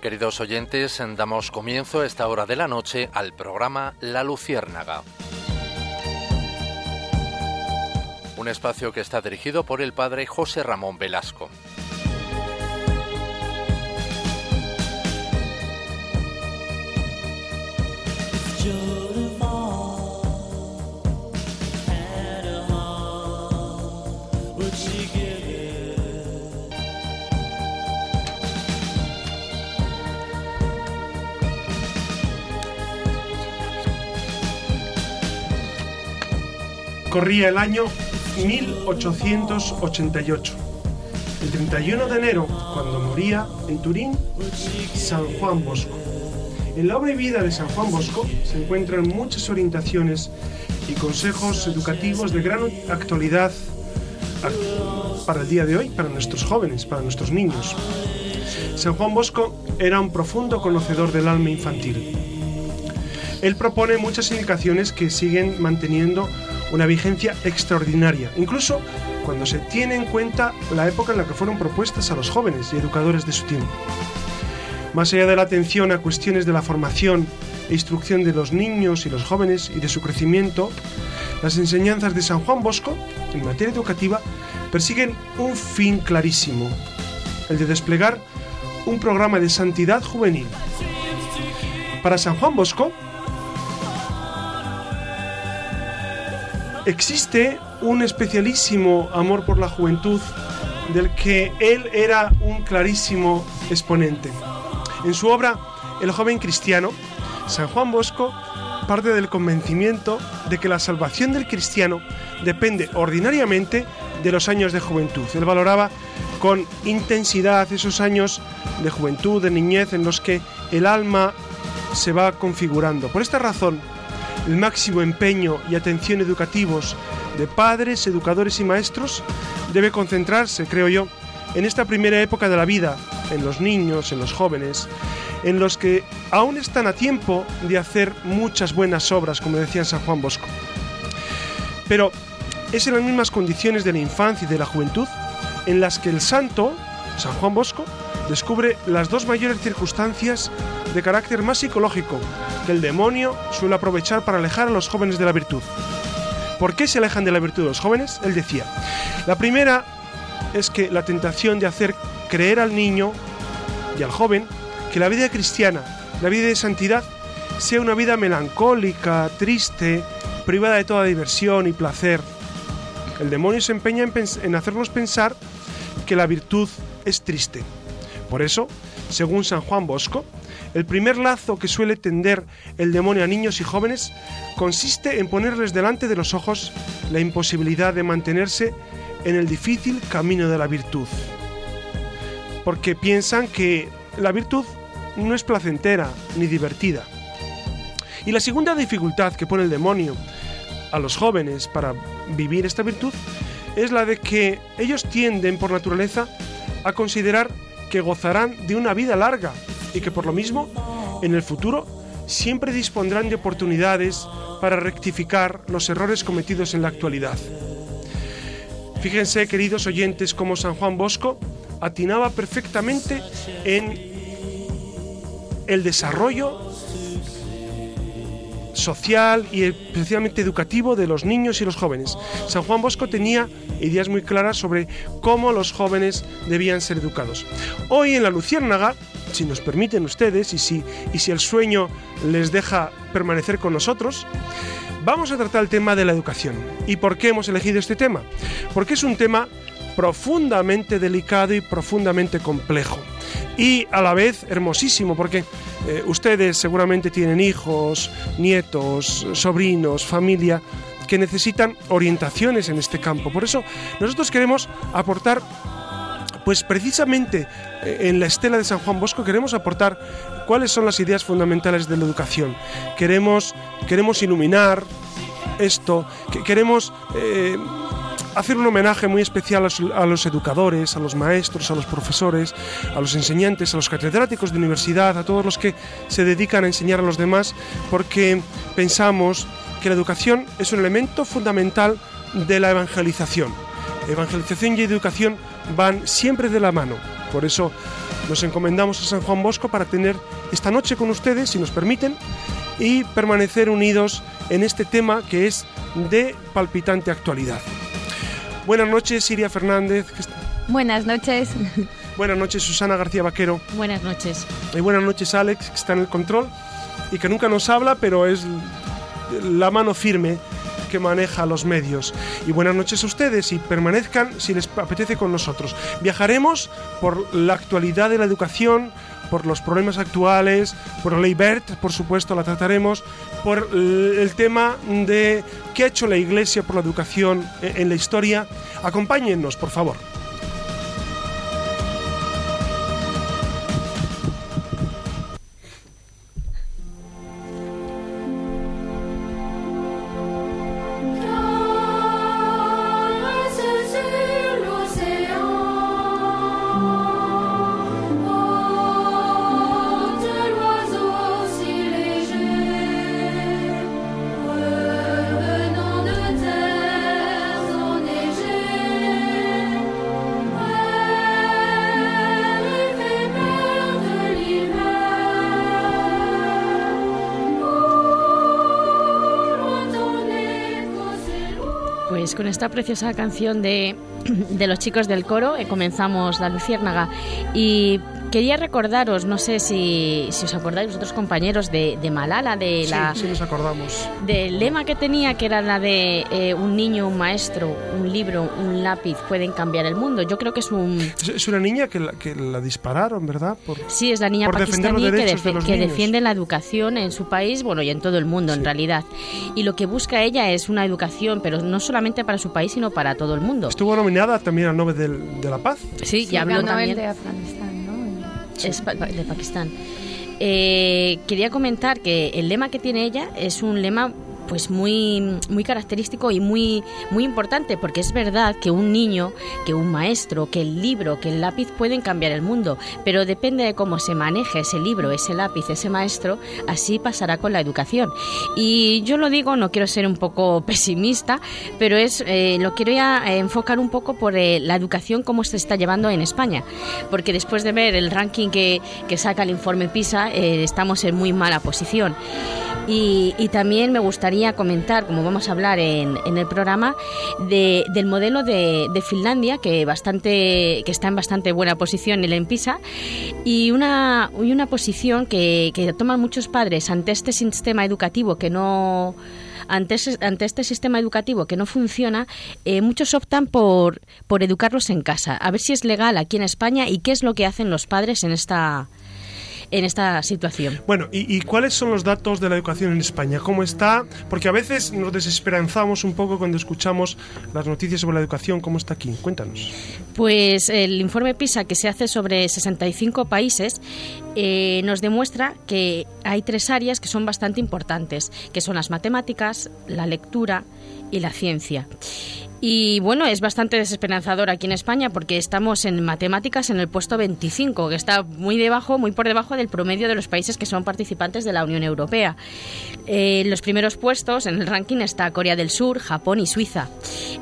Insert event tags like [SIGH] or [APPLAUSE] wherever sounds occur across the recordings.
Queridos oyentes, damos comienzo a esta hora de la noche al programa La Luciérnaga. Un espacio que está dirigido por el padre José Ramón Velasco. Corría el año 1888. El 31 de enero, cuando moría en Turín San Juan Bosco. En la obra y vida de San Juan Bosco se encuentran muchas orientaciones y consejos educativos de gran actualidad para el día de hoy, para nuestros jóvenes, para nuestros niños. San Juan Bosco era un profundo conocedor del alma infantil. Él propone muchas indicaciones que siguen manteniendo una vigencia extraordinaria, incluso cuando se tiene en cuenta la época en la que fueron propuestas a los jóvenes y educadores de su tiempo. Más allá de la atención a cuestiones de la formación e instrucción de los niños y los jóvenes y de su crecimiento, las enseñanzas de San Juan Bosco, en materia educativa, persiguen un fin clarísimo, el de desplegar un programa de santidad juvenil. Para San Juan Bosco, existe un especialísimo amor por la juventud del que él era un clarísimo exponente. En su obra El joven cristiano, San Juan Bosco parte del convencimiento de que la salvación del cristiano depende ordinariamente de los años de juventud. Él valoraba con intensidad esos años de juventud, de niñez, en los que el alma se va configurando. Por esta razón, el máximo empeño y atención educativos de padres, educadores y maestros debe concentrarse, creo yo, en esta primera época de la vida, en los niños, en los jóvenes, en los que aún están a tiempo de hacer muchas buenas obras, como decía San Juan Bosco. Pero es en las mismas condiciones de la infancia y de la juventud en las que el santo, San Juan Bosco, descubre las dos mayores circunstancias de carácter más psicológico que el demonio suele aprovechar para alejar a los jóvenes de la virtud. ¿Por qué se alejan de la virtud los jóvenes? Él decía, la primera es que la tentación de hacer creer al niño y al joven que la vida cristiana, la vida de santidad, sea una vida melancólica, triste, privada de toda diversión y placer. El demonio se empeña en, en hacernos pensar que la virtud es triste. Por eso, según San Juan Bosco, el primer lazo que suele tender el demonio a niños y jóvenes consiste en ponerles delante de los ojos la imposibilidad de mantenerse en el difícil camino de la virtud. Porque piensan que la virtud no es placentera ni divertida. Y la segunda dificultad que pone el demonio a los jóvenes para vivir esta virtud es la de que ellos tienden por naturaleza a considerar que gozarán de una vida larga y que por lo mismo, en el futuro, siempre dispondrán de oportunidades para rectificar los errores cometidos en la actualidad. Fíjense, queridos oyentes, cómo San Juan Bosco atinaba perfectamente en el desarrollo social y especialmente educativo de los niños y los jóvenes. San Juan Bosco tenía ideas muy claras sobre cómo los jóvenes debían ser educados. Hoy en la Luciérnaga, si nos permiten ustedes y si, y si el sueño les deja permanecer con nosotros, vamos a tratar el tema de la educación. ¿Y por qué hemos elegido este tema? Porque es un tema profundamente delicado y profundamente complejo. Y a la vez hermosísimo, porque eh, ustedes seguramente tienen hijos, nietos, sobrinos, familia que necesitan orientaciones en este campo. Por eso nosotros queremos aportar pues precisamente en la estela de San Juan Bosco queremos aportar cuáles son las ideas fundamentales de la educación. Queremos, queremos iluminar esto, que queremos eh, hacer un homenaje muy especial a los educadores, a los maestros, a los profesores, a los enseñantes, a los catedráticos de universidad, a todos los que se dedican a enseñar a los demás, porque pensamos que la educación es un elemento fundamental de la evangelización. Evangelización y educación van siempre de la mano. Por eso Nos encomendamos a San Juan Bosco para tener esta noche con ustedes, si nos permiten, y permanecer unidos en este tema que es de palpitante actualidad. Buenas noches, Siria Fernández. Buenas noches. Buenas noches, Susana García Vaquero. Buenas noches. Y buenas noches, Alex, que está en el control y que nunca nos habla, pero es la mano firme que maneja los medios. Y buenas noches a ustedes y permanezcan si les apetece con nosotros. Viajaremos por la actualidad de la educación, por los problemas actuales, por la ley BERT, por supuesto, la trataremos, por el tema de qué ha hecho la Iglesia por la educación en la historia. Acompáñennos, por favor. Con esta preciosa canción de, [CLEARS THROAT] de los chicos del coro eh, comenzamos La Luciérnaga. Y Quería recordaros, no sé si, si os acordáis vosotros compañeros de, de Malala, de la, sí, nos acordamos. Del lema que tenía, que era la de eh, un niño, un maestro, un libro, un lápiz pueden cambiar el mundo. Yo creo que es un... Es, una niña que la, que la dispararon, ¿verdad? Por, sí, es la niña pakistaní que, que defiende la educación en su país, bueno, y en todo el mundo en realidad. Y lo que busca ella es una educación, pero no solamente para su país, sino para todo el mundo. Estuvo nominada también al Nobel de la Paz. Sí, y habló también... de Afganistán es de Pakistán. Eh, quería comentar que el lema que tiene ella es un lema pues muy, muy característico y muy, muy importante, porque es verdad que un niño, que un maestro, que el libro, que el lápiz pueden cambiar el mundo, pero depende de cómo se maneje ese libro, ese lápiz, ese maestro, así pasará con la educación. Y yo lo digo, no quiero ser un poco pesimista, pero es eh, lo quiero ya enfocar un poco por eh, la educación, cómo se está llevando en España, porque después de ver el ranking que, que saca el informe PISA, eh, estamos en muy mala posición. Y, también me gustaría comentar, como vamos a hablar en, el programa, del modelo de, Finlandia, que, bastante, que está en bastante buena posición en el PISA, y una, y una posición que, toman muchos padres ante este sistema educativo que no ante, ante este sistema educativo que no funciona, eh, muchos optan por, por educarlos en casa, a ver si es legal aquí en España y qué es lo que hacen los padres en esta, en esta situación. Bueno, ¿y, cuáles son los datos de la educación en España? ¿Cómo está? Porque a veces nos desesperanzamos un poco cuando escuchamos las noticias sobre la educación. ¿Cómo está aquí? Cuéntanos. Pues el informe PISA que se hace sobre 65 países eh, nos demuestra que hay tres áreas que son bastante importantes, que son las matemáticas, la lectura y la ciencia. Y bueno, es bastante desesperanzador aquí en España porque estamos en matemáticas en el puesto 25, que está muy debajo, muy por debajo del promedio de los países que son participantes de la Unión Europea. Eh, los primeros puestos en el ranking está Corea del Sur, Japón y Suiza.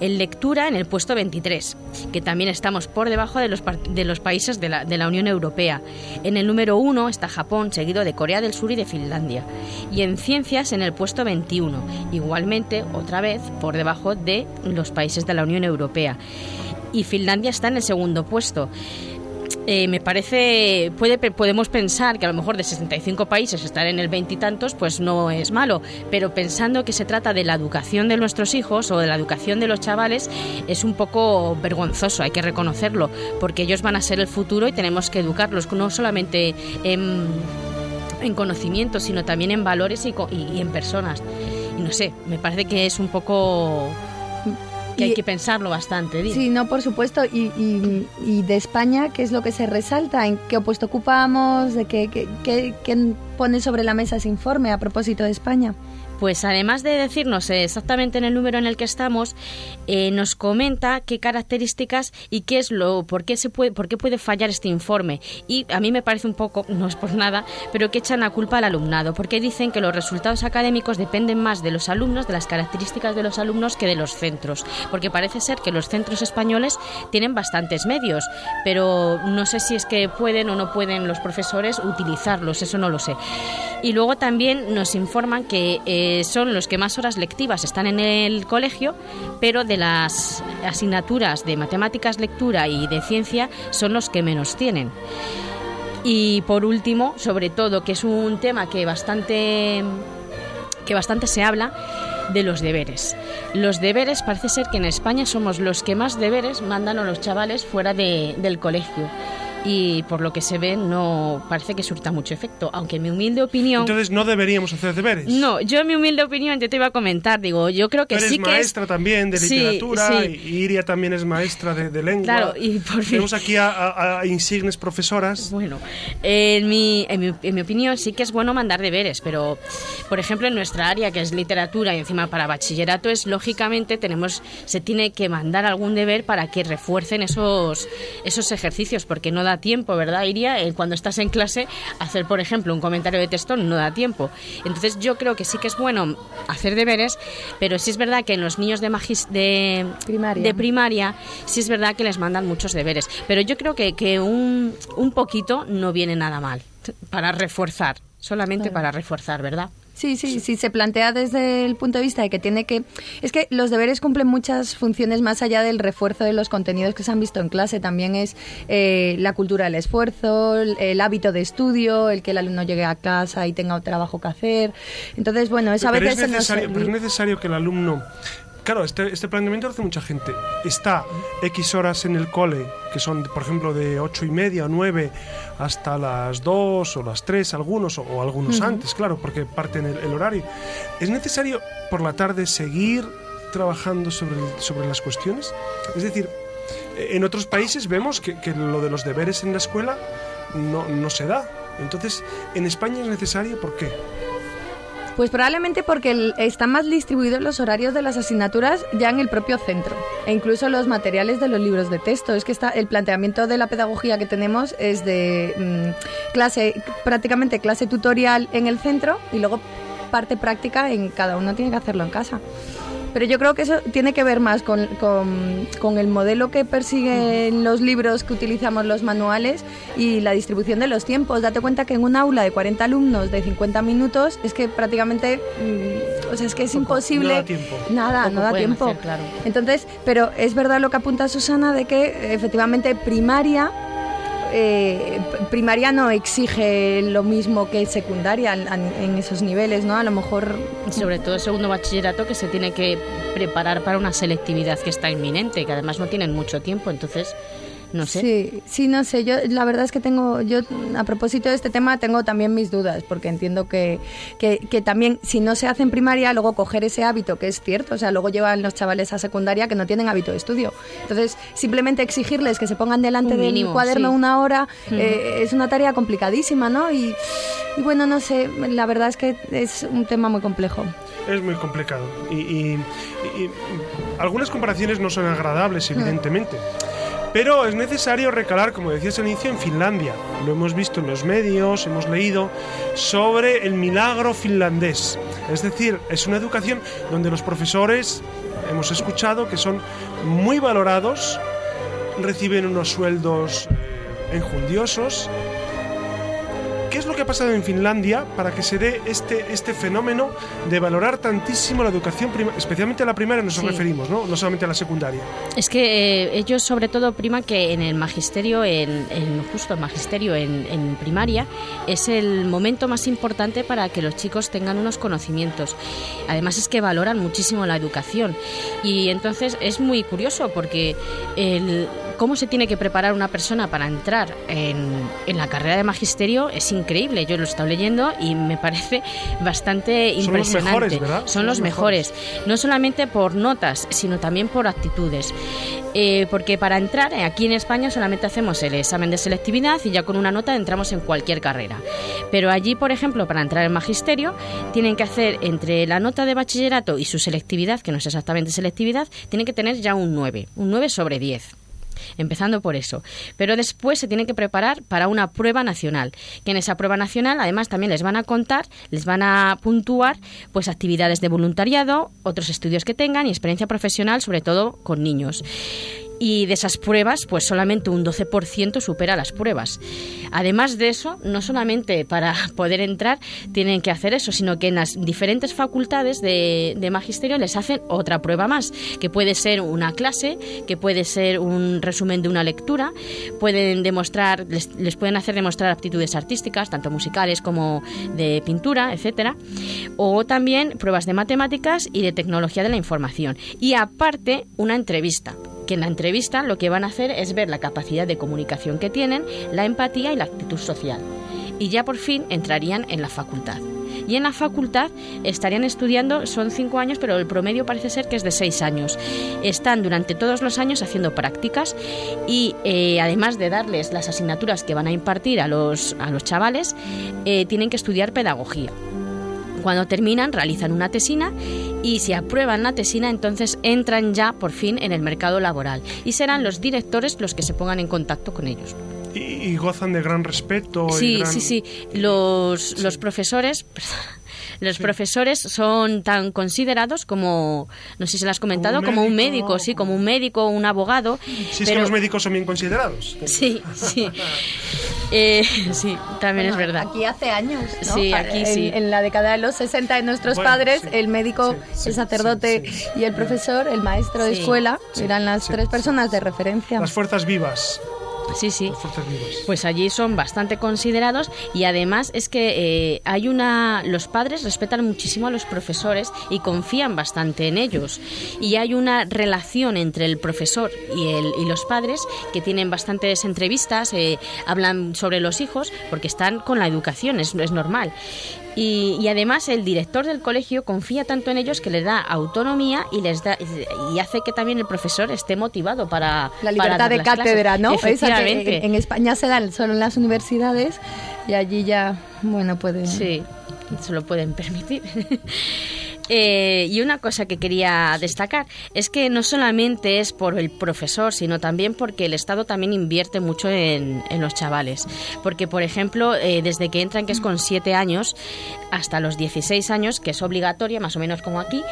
En lectura en el puesto 23, que también estamos por debajo de los, de los países de la, de la Unión Europea. En el número 1 está Japón, seguido de Corea del Sur y de Finlandia. Y en ciencias en el puesto 21, igualmente otra vez por debajo de los países de la Unión Europea. Y Finlandia está en el segundo puesto. Eh, me parece, puede, podemos pensar que a lo mejor de 65 países estar en el veintitantos, pues no es malo, pero pensando que se trata de la educación de nuestros hijos o de la educación de los chavales, es un poco vergonzoso, hay que reconocerlo, porque ellos van a ser el futuro y tenemos que educarlos, no solamente en, en conocimiento, sino también en valores y, y en personas. Y no sé, me parece que es un poco que hay que pensarlo bastante. Sí, no, por supuesto. Y, y, de España, ¿qué es lo que se resalta? ¿En qué opuesto ocupamos? ¿De qué, qué, qué, pone sobre la mesa ese informe a propósito de España? Pues además de decirnos exactamente en el número en el que estamos, eh, nos comenta qué características y qué es lo, por qué se puede, por qué puede fallar este informe. Y a mí me parece un poco, no es por nada, pero que echan la culpa al alumnado, porque dicen que los resultados académicos dependen más de los alumnos, de las características de los alumnos que de los centros, porque parece ser que los centros españoles tienen bastantes medios, pero no sé si es que pueden o no pueden los profesores utilizarlos, eso no lo sé. Y luego también nos informan que eh, son los que más horas lectivas están en el colegio, pero de las asignaturas de matemáticas, lectura y de ciencia son los que menos tienen. Y por último, sobre todo, que es un tema que bastante que bastante se habla de los deberes. Los deberes parece ser que en España somos los que más deberes mandan a los chavales fuera de, del colegio y por lo que se ve no parece que surta mucho efecto, aunque en mi humilde opinión... Entonces no deberíamos hacer deberes. No, yo en mi humilde opinión yo te iba a comentar, digo, yo creo que Tú eres sí que maestra también de literatura y Iria también es maestra de, lengua. Claro, y por fin... Tenemos aquí a, insignes profesoras. Bueno, en mi, en, mi, en mi opinión sí que es bueno mandar deberes, pero por ejemplo en nuestra área que es literatura y encima para bachillerato es lógicamente tenemos se tiene que mandar algún deber para que refuercen esos esos ejercicios porque no da tiempo, ¿verdad, Iria? Eh, cuando estás en clase, hacer, por ejemplo, un comentario de texto no da tiempo. Entonces, yo creo que sí que es bueno hacer deberes, pero sí es verdad que en los niños de, de, primaria. de primaria, sí es verdad que les mandan muchos deberes. Pero yo creo que, que un, un poquito no viene nada mal para reforzar, solamente para reforzar, ¿verdad? Sí, sí, sí, se plantea desde el punto de vista de que tiene que... Es que los deberes cumplen muchas funciones más allá del refuerzo de los contenidos que se han visto en clase. También es eh, la cultura del esfuerzo, el, hábito de estudio, el que el alumno llegue a casa y tenga un trabajo que hacer. Entonces, bueno, eso a veces... Es necesario, pero es necesario que el alumno claro, este, este planteamiento lo hace mucha gente. Está X horas en el cole, que son, por ejemplo, de ocho y media o 9 hasta las 2 o las 3, algunos, o, algunos antes, claro, porque parten el, el, horario. ¿Es necesario por la tarde seguir trabajando sobre, sobre las cuestiones? Es decir, en otros países vemos que, que lo de los deberes en la escuela no, no se da. Entonces, en España es necesario, ¿por qué? Pues probablemente porque están más distribuidos los horarios de las asignaturas ya en el propio centro e incluso los materiales de los libros de texto. Es que está, el planteamiento de la pedagogía que tenemos es de mm, clase, prácticamente clase tutorial en el centro y luego parte práctica en cada uno tiene que hacerlo en casa. Pero yo creo que eso tiene que ver más con, con, el modelo que persiguen los libros que utilizamos los manuales y la distribución de los tiempos. Date cuenta que en un aula de 40 alumnos de 50 minutos es que prácticamente, mm, o sea, es que es imposible. No da tiempo. Nada, no da tiempo. claro. Entonces, pero es verdad lo que apunta Susana de que efectivamente primaria eh, primaria no exige lo mismo que secundaria en, esos niveles, ¿no? A lo mejor... Sobre todo el segundo bachillerato que se tiene que preparar para una selectividad que está inminente, que además no tienen mucho tiempo, entonces no sé. Sí, sí, no sé. Yo la verdad es que tengo, yo a propósito de este tema tengo también mis dudas, porque entiendo que, que, también si no se hace en primaria, luego coger ese hábito, que es cierto, o sea, luego llevan los chavales a secundaria que no tienen hábito de estudio. Entonces, simplemente exigirles que se pongan delante del cuaderno una hora eh, es una tarea complicadísima, ¿no? Y, bueno, no sé, la verdad es que es un tema muy complejo. Es muy complicado. Y, algunas comparaciones no son agradables, evidentemente. Pero es necesario recalar, como decías al inicio, en Finlandia. Lo hemos visto en los medios, hemos leído sobre el milagro finlandés. Es decir, es una educación donde los profesores, hemos escuchado, que son muy valorados, reciben unos sueldos eh, enjundiosos ¿Qué es lo que ha pasado en Finlandia para que se dé este, este fenómeno de valorar tantísimo la educación, especialmente a la primaria nos referimos, ¿no? no solamente a la secundaria? Es que eh, ellos sobre todo priman que en el magisterio, en, justo el magisterio en, en, primaria, es el momento más importante para que los chicos tengan unos conocimientos. Además es que valoran muchísimo la educación y entonces es muy curioso porque el cómo se tiene que preparar una persona para entrar en, la carrera de magisterio es increíble. Yo lo he estado leyendo y me parece [LAUGHS] bastante impresionante. Son los mejores, ¿verdad? Son, los, mejores. No solamente por notas, sino también por actitudes. Eh, porque para entrar eh, aquí en España solamente hacemos el examen de selectividad y ya con una nota entramos en cualquier carrera. Pero allí, por ejemplo, para entrar en magisterio, tienen que hacer entre la nota de bachillerato y su selectividad, que no es exactamente selectividad, tienen que tener ya un 9, un 9 sobre 10 empezando por eso. Pero después se tienen que preparar para una prueba nacional, que en esa prueba nacional además también les van a contar, les van a puntuar pues actividades de voluntariado, otros estudios que tengan y experiencia profesional, sobre todo con niños y de esas pruebas, pues solamente un 12% supera las pruebas. Además de eso, no solamente para [LAUGHS] poder entrar tienen que hacer eso, sino que en las diferentes facultades de, magisterio les hacen otra prueba más, que puede ser una clase, que puede ser un resumen de una lectura, pueden demostrar, les, les pueden hacer demostrar aptitudes artísticas, tanto musicales como de pintura, etcétera, o también pruebas de matemáticas y de tecnología de la información. Y aparte, una entrevista que en la entrevista lo que van a hacer es ver la capacidad de comunicación que tienen, la empatía y la actitud social. Y ya por fin entrarían en la facultad. Y en la facultad estarían estudiando, son cinco años, pero el promedio parece ser que es de seis años. Están durante todos los años haciendo prácticas y eh, además de darles las asignaturas que van a impartir a los, a los chavales, eh, tienen que estudiar pedagogía. Cuando terminan, realizan una tesina y si aprueban la tesina, entonces entran ya por fin en el mercado laboral y serán los directores los que se pongan en contacto con ellos. Y, gozan de gran respeto. Sí, sí, sí. Los, los profesores [LAUGHS] los profesores son tan considerados como, no sé si se lo has comentado, como un médico, sí, como un médico, un abogado. Sí, es que los médicos son bien considerados. Sí, sí. Eh, sí, también es verdad. Aquí hace años, Sí, aquí en, sí. En la década de los 60 de nuestros padres, el médico, el sacerdote y el profesor, el maestro de escuela, eran las tres personas de referencia. Las fuerzas vivas. Sí, sí. Pues allí son bastante considerados y además es que eh, hay una. Los padres respetan muchísimo a los profesores y confían bastante en ellos. Y hay una relación entre el profesor y, el, y los padres que tienen bastantes entrevistas, eh, hablan sobre los hijos porque están con la educación, es, es normal. Y, además el director del colegio confía tanto en ellos que les da autonomía y les da y hace que también el profesor esté motivado para la libertad de cátedra, ¿no? Efectivamente. en España se dan solo en las universidades y allí ya, bueno, pueden. Sí, se lo pueden permitir. [LAUGHS] Eh, y una cosa que quería destacar es que no solamente es por el profesor, sino también porque el Estado también invierte mucho en, los chavales. Porque, por ejemplo, eh, desde que entran, que es con 7 años, hasta los 16 años, que es obligatoria, más o menos como aquí,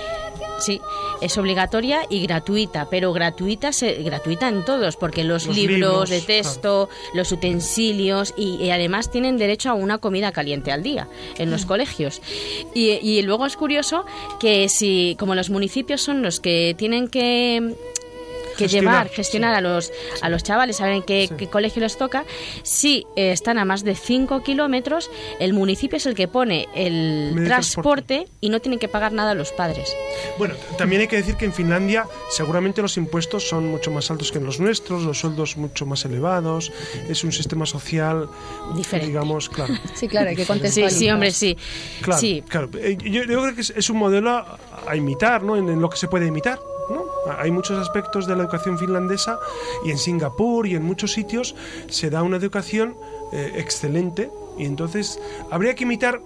Sí, es obligatoria y gratuita, pero gratuita gratuita en todos, porque los, libros, de texto, los utensilios y, además tienen derecho a una comida caliente al día en los colegios. Y, y luego es curioso que si, como los municipios son los que tienen que que llevar, gestionar a los a los chavales, saber en qué, colegio les toca. Si eh, están a más de 5 kilómetros, el municipio es el que pone el transporte, y no tienen que pagar nada a los padres. Bueno, también hay que decir que en Finlandia seguramente los impuestos son mucho más altos que en los nuestros, los sueldos mucho más elevados, es un sistema social diferente, digamos, claro. [LAUGHS] Sí, claro, hay que contestar. Sí, sí, hombre, sí. Claro, sí. claro. Eh, yo, creo que es, un modelo a, imitar, ¿no? en lo que se puede imitar. Hay muchos aspectos de la educación finlandesa y en Singapur y en muchos sitios se da una educación eh, excelente y entonces habría que imitar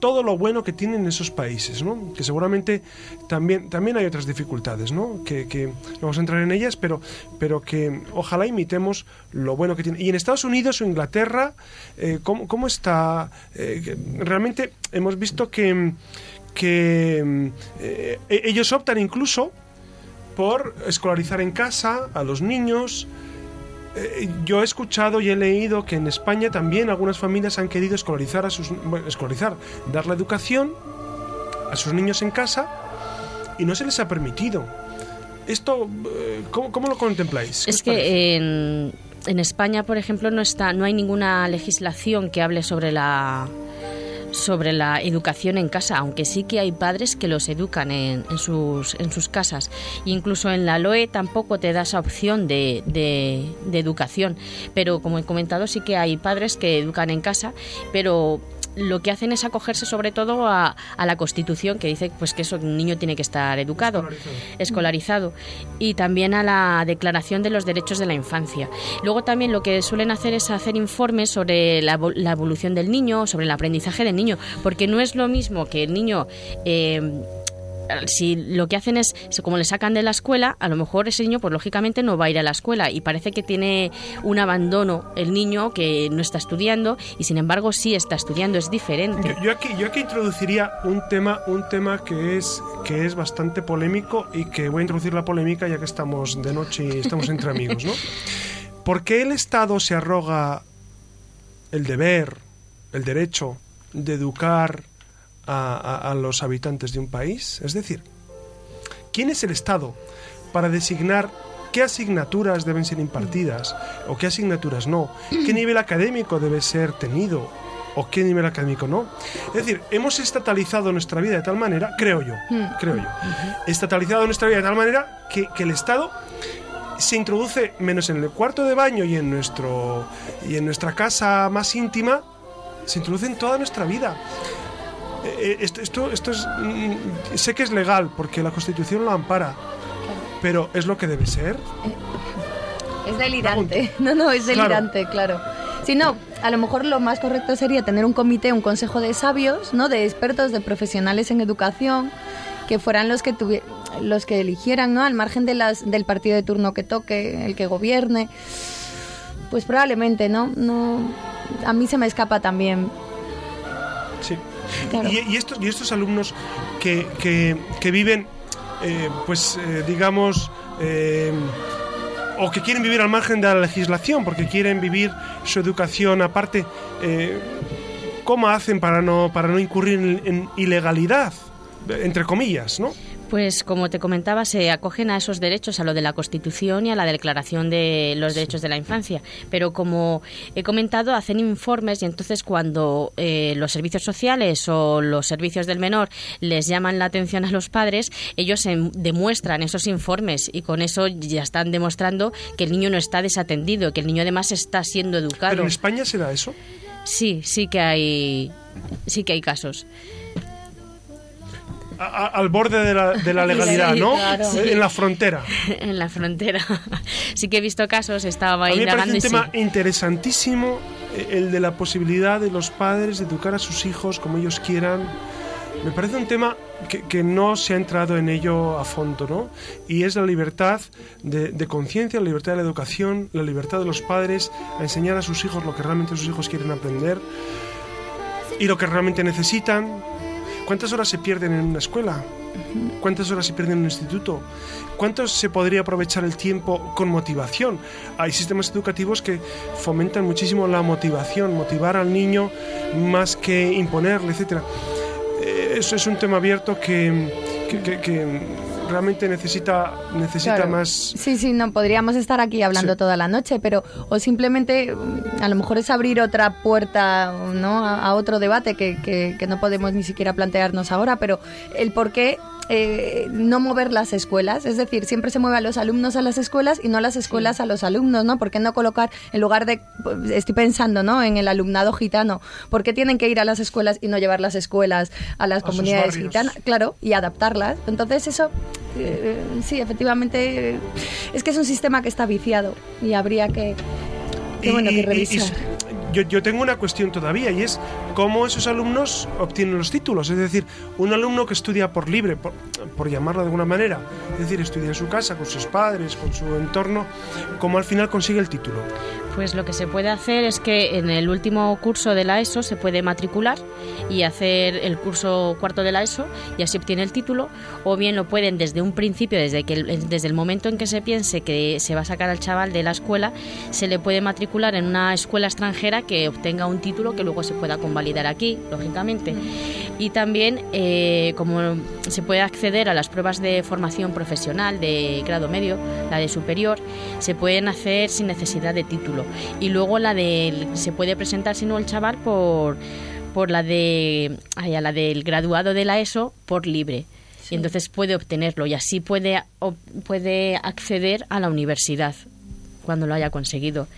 todo lo bueno que tienen esos países, ¿no? que seguramente también, también hay otras dificultades, ¿no? que, no vamos a entrar en ellas, pero, pero que ojalá imitemos lo bueno que tienen. Y en Estados Unidos o Inglaterra, eh, ¿cómo, está? Eh, realmente hemos visto que, que ellos optan incluso por escolarizar en casa a los niños. Eh, yo he escuchado y he leído que en España también algunas familias han querido escolarizar a sus escolarizar, dar la educación a sus niños en casa y no se les ha permitido. Esto, eh, ¿cómo, lo contempláis? Es que en, en España, por ejemplo, no está, no hay ninguna legislación que hable sobre la sobre la educación en casa, aunque sí que hay padres que los educan en, sus, en sus casas. Incluso en la LOE tampoco te da esa opción de, de, educación, pero como he comentado sí que hay padres que educan en casa, pero lo que hacen es acogerse sobre todo a, la Constitución, que dice pues que eso, un niño tiene que estar educado, escolarizado. y también a la Declaración de los Derechos de la Infancia. Luego también lo que suelen hacer es hacer informes sobre la, evolución del niño, sobre el aprendizaje del niño, porque no es lo mismo que el niño... Eh, si lo que hacen es, como le sacan de la escuela, a lo mejor ese niño, pues lógicamente no va a ir a la escuela y parece que tiene un abandono el niño que no está estudiando y sin embargo sí está estudiando, es diferente. Yo, aquí, yo aquí introduciría un tema, un tema que es, que es bastante polémico y que voy a introducir la polémica ya que estamos de noche y estamos entre amigos, ¿no? [LAUGHS] ¿Por qué el Estado se arroga el deber, el derecho de educar a, los habitantes de un país? Es decir, ¿quién es el Estado para designar qué asignaturas deben ser impartidas o qué asignaturas no? ¿Qué [CLEARS THROAT] nivel académico debe ser tenido o qué nivel académico no. Es decir, hemos estatalizado nuestra vida de tal manera, creo yo, hmm. creo yo, estatalizado nuestra vida de tal manera que, el Estado se introduce menos en el cuarto de baño y en nuestro y en nuestra casa más íntima, se introduce en toda nuestra vida. Eh, esto, esto, es. Mm, sé que es legal porque la Constitución lo ampara, pero ¿es lo que debe ser? [LAUGHS] Es delirante. [LAUGHS] No, no, es delirante, claro. Si no, a lo mejor lo más correcto sería tener un comité, un consejo de sabios, ¿no? De expertos, de profesionales en educación, que fueran los que los que eligieran, ¿no? Al margen de las, del partido de turno que toque, el que gobierne. Pues probablemente, ¿no? No, a mí se me escapa también. Sí. Y, estos, y estos alumnos que, que, viven, eh, pues eh, digamos, eh, o que quieren vivir al margen de la legislación, porque quieren vivir su educación aparte, ¿cómo hacen para no, para no incurrir en ilegalidad? Entre comillas, ¿no? Pues como te comentaba, se acogen a esos derechos, a lo de la Constitución y a la Declaración de los Derechos de la Infancia. Pero como he comentado, hacen informes y entonces cuando eh, los servicios sociales o los servicios del menor les llaman la atención a los padres, ellos demuestran esos informes y con eso ya están demostrando que el niño no está desatendido, que el niño además está siendo educado. ¿Pero en España se da eso? Sí, sí que hay, sí que hay casos al borde de la, de la [LAUGHS] legalidad, ¿no? En la frontera. [LAUGHS] en la frontera. [LAUGHS] Sí que he visto casos, estaba ahí. A me parece un tema interesantísimo eh, el de la posibilidad de los padres de educar a sus hijos como ellos quieran. Me parece un tema que, que no se ha entrado en ello a fondo, ¿no? Y es la libertad de, de conciencia, la libertad de la educación, la libertad de los padres a enseñar a sus hijos lo que realmente sus hijos quieren aprender y lo que realmente necesitan ¿Cuántas horas se pierden en una escuela? ¿Cuántas horas se pierden en un instituto? ¿Cuánto se podría aprovechar el tiempo con motivación? Hay sistemas educativos que fomentan muchísimo la motivación, motivar al niño más que imponerle, etc. Eh, eso es un tema abierto que, que realmente necesita, necesita más... Sí, sí, no, podríamos estar aquí hablando toda la noche, pero o simplemente mm, a lo mejor es abrir otra puerta ¿no? a, otro debate que, que, que no podemos ni siquiera plantearnos ahora, pero el por qué eh, no mover las escuelas, es decir, siempre se mueve a los alumnos a las escuelas y no las escuelas a los alumnos, ¿no? ¿Por qué no colocar, en lugar de, estoy pensando, ¿no? En el alumnado gitano, ¿por qué tienen que ir a las escuelas y no llevar las escuelas a las comunidades gitanas? Claro, y adaptarlas. Entonces eso, eh, sí, efectivamente, es que es un sistema que está viciado y habría que, bueno, que revisar yo, tengo una cuestión todavía y es cómo esos alumnos obtienen los títulos. Es decir, un alumno que estudia por libre, por, llamarlo de alguna manera, es decir, estudia en su casa, con sus padres, con su entorno, ¿cómo al final consigue el título? Pues lo que se puede hacer es que en el último curso de la ESO se puede matricular y hacer el curso cuarto de la ESO y así obtiene el título, o bien lo pueden desde un principio, desde, que, desde el momento en que se piense que se va a sacar al chaval de la escuela, se le puede matricular en una escuela extranjera que obtenga un título que luego se pueda convalidar aquí, lógicamente. Y también, eh, como se puede acceder a las pruebas de formación profesional de grado medio, la de superior, se pueden hacer sin necesidad de título. Y luego la de se puede presentar si no el chaval por por la de ay, la del graduado de la ESO por libre. Y entonces puede obtenerlo y así puede puede acceder a la universidad cuando lo haya conseguido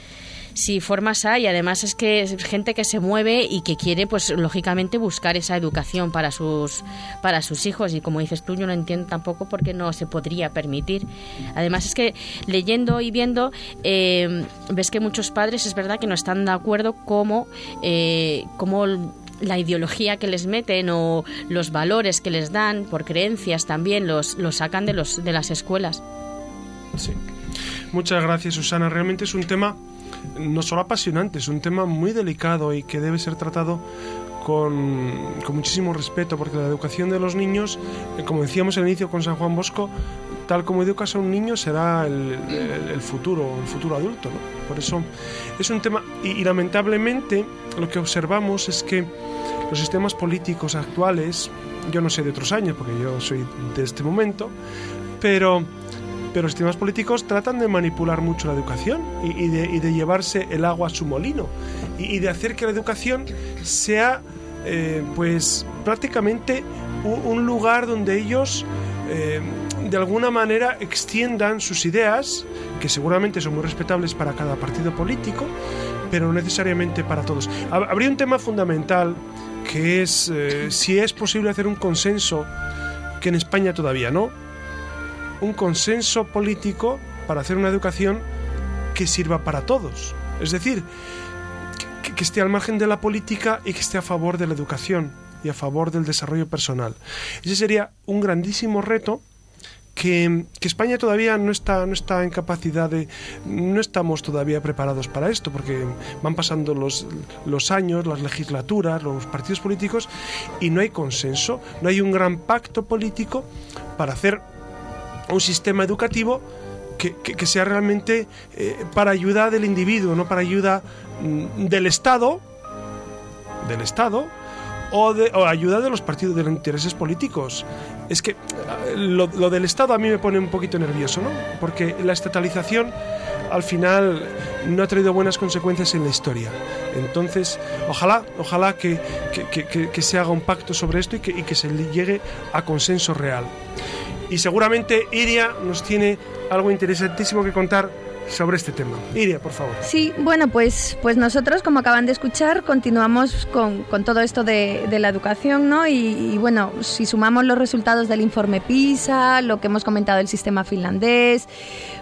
Sí, formas hay. Además es que es gente que se mueve y que quiere, pues lógicamente, buscar esa educación para sus, para sus hijos. Y como dices tú, yo no entiendo tampoco por qué no se podría permitir. Además es que leyendo y viendo, eh, ves que muchos padres es verdad que no están de acuerdo cómo, eh, cómo la ideología que les meten o los valores que les dan por creencias también los, los sacan de, los, de las escuelas. Sí. Muchas gracias, Susana. Realmente es un tema no solo apasionante, es un tema muy delicado y que debe ser tratado con, con, muchísimo respeto, porque la educación de los niños, eh, como decíamos al inicio con San Juan Bosco, tal como educas a un niño será el, el, futuro, el futuro adulto. ¿no? Por eso es un tema, y, y lamentablemente lo que observamos es que los sistemas políticos actuales, yo no sé de otros años, porque yo soy de este momento, pero pero los sistemas políticos tratan de manipular mucho la educación y, de, llevarse el agua a su molino y, de hacer que la educación sea eh, pues prácticamente un, un, lugar donde ellos eh, de alguna manera extiendan sus ideas, que seguramente son muy respetables para cada partido político, pero no necesariamente para todos. Habría un tema fundamental que es eh, si es posible hacer un consenso, que en España todavía no, un consenso político para hacer una educación que sirva para todos. Es decir, que, esté al margen de la política y que esté a favor de la educación y a favor del desarrollo personal. Ese sería un grandísimo reto que, que, España todavía no está, no está en capacidad de... No estamos todavía preparados para esto, porque van pasando los, los años, las legislaturas, los partidos políticos, y no hay consenso, no hay un gran pacto político para hacer un sistema educativo que, que, sea realmente eh, para ayuda del individuo, no para ayuda mm, del Estado, del Estado, o, de, o ayuda de los partidos de los intereses políticos. Es que lo, lo, del Estado a mí me pone un poquito nervioso, ¿no? Porque la estatalización al final no ha traído buenas consecuencias en la historia. Entonces, ojalá, ojalá que, que, se haga un pacto sobre esto y que, y que se llegue a consenso real. Y seguramente Iria nos tiene algo interesantísimo que contar sobre este tema. Iria, por favor. Sí, bueno, pues, pues nosotros, como acaban de escuchar, continuamos con, con todo esto de, de, la educación, ¿no? Y, bueno, si sumamos los resultados del informe PISA, lo que hemos comentado del sistema finlandés,